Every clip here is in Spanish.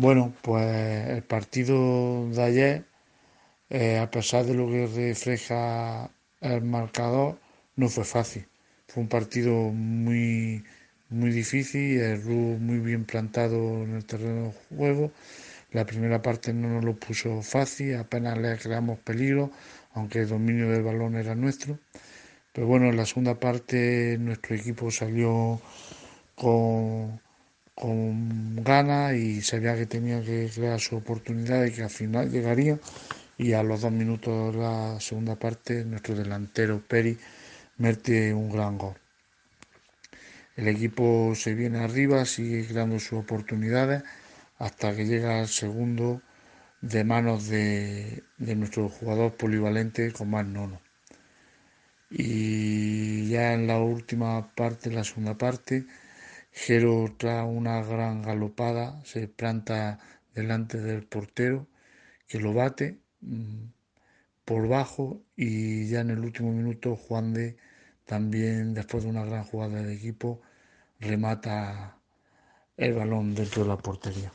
Bueno, pues el partido de ayer, eh, a pesar de lo que refleja el marcador, no fue fácil. Fue un partido muy, muy difícil, el RU muy bien plantado en el terreno de juego. La primera parte no nos lo puso fácil, apenas le creamos peligro, aunque el dominio del balón era nuestro. Pero bueno, en la segunda parte nuestro equipo salió con con ganas y sabía que tenía que crear su oportunidad y que al final llegaría. Y a los dos minutos de la segunda parte, nuestro delantero Peri mete un gran gol. El equipo se viene arriba, sigue creando sus oportunidades hasta que llega el segundo de manos de, de nuestro jugador polivalente con más nono. Y ya en la última parte, la segunda parte, Jero tras una gran galopada se planta delante del portero que lo bate mm, por bajo y ya en el último minuto Juan de también después de una gran jugada de equipo remata el balón dentro de la portería.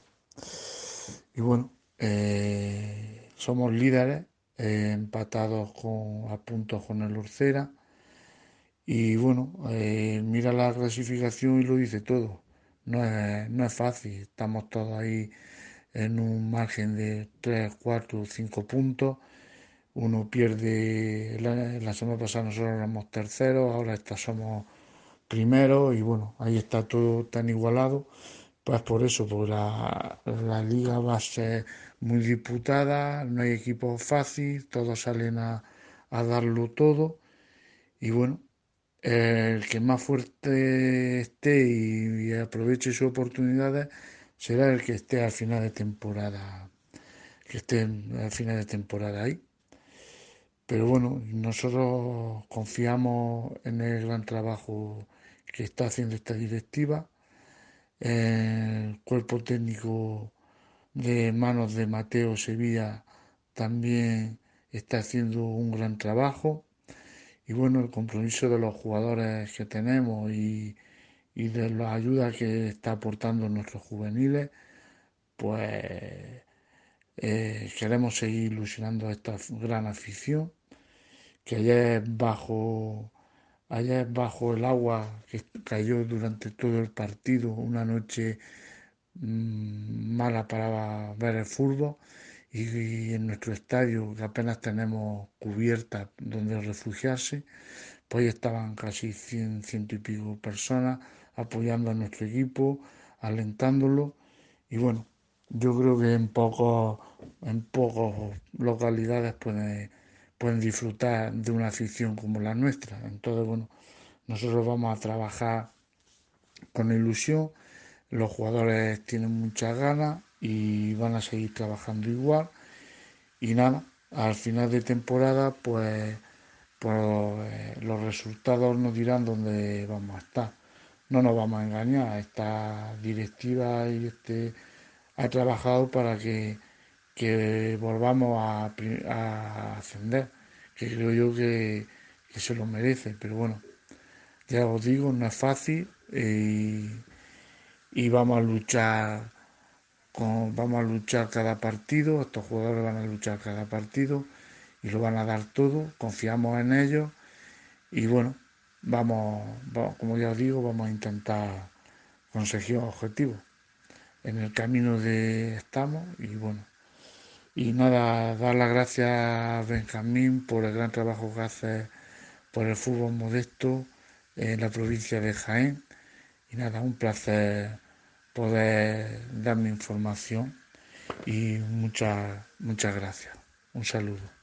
Y bueno, eh, somos líderes eh, empatados con, a puntos con el Orcera y bueno, eh, mira la clasificación y lo dice todo. No es, no es fácil, estamos todos ahí en un margen de 3, 4, 5 puntos. Uno pierde, la, semana pasada nosotros éramos terceros, ahora somos primeros y bueno, ahí está todo tan igualado. Pues por eso, porque la, la liga va a ser muy disputada, no hay equipos fácil, todos salen a, a darlo todo. Y bueno, el que más fuerte esté y, aproveche sus oportunidades será el que esté al final de temporada, que esté al final de temporada ahí. Pero bueno, nosotros confiamos en el gran trabajo que está haciendo esta directiva, el cuerpo técnico de manos de Mateo Sevilla también está haciendo un gran trabajo y bueno, el compromiso de los jugadores que tenemos y, de la ayuda que está aportando nuestros juveniles, pues eh, queremos seguir ilusionando a esta gran afición, que ayer bajo, ayer bajo el agua que cayó durante todo el partido, una noche mm, mala para ver el fútbol, y, en nuestro estadio, que apenas tenemos cubierta donde refugiarse, pues estaban casi 100, ciento y pico personas apoyando a nuestro equipo, alentándolo y bueno, yo creo que en pocos en pocas localidades pueden, pueden disfrutar de una afición como la nuestra. Entonces, bueno, nosotros vamos a trabajar con ilusión, los jugadores tienen muchas ganas y van a seguir trabajando igual. Y nada, al final de temporada, pues, pues eh, los resultados nos dirán dónde vamos a estar. No nos vamos a engañar, esta directiva este ha trabajado para que, volvamos a, ascender, que creo yo que, se lo merece, pero bueno, ya os digo, no es fácil y, y vamos a luchar vamos a luchar cada partido, estos jugadores van a luchar cada partido y lo van a dar todo, confiamos en ellos y bueno, vamos, como ya os digo, vamos a intentar conseguir objetivos. En el camino de estamos y bueno, y nada, dar las gracias a Benjamín por el gran trabajo que hace por el fútbol modesto en la provincia de Jaén. Y nada, un placer poder darme información y muchas muchas gracias. Un saludo.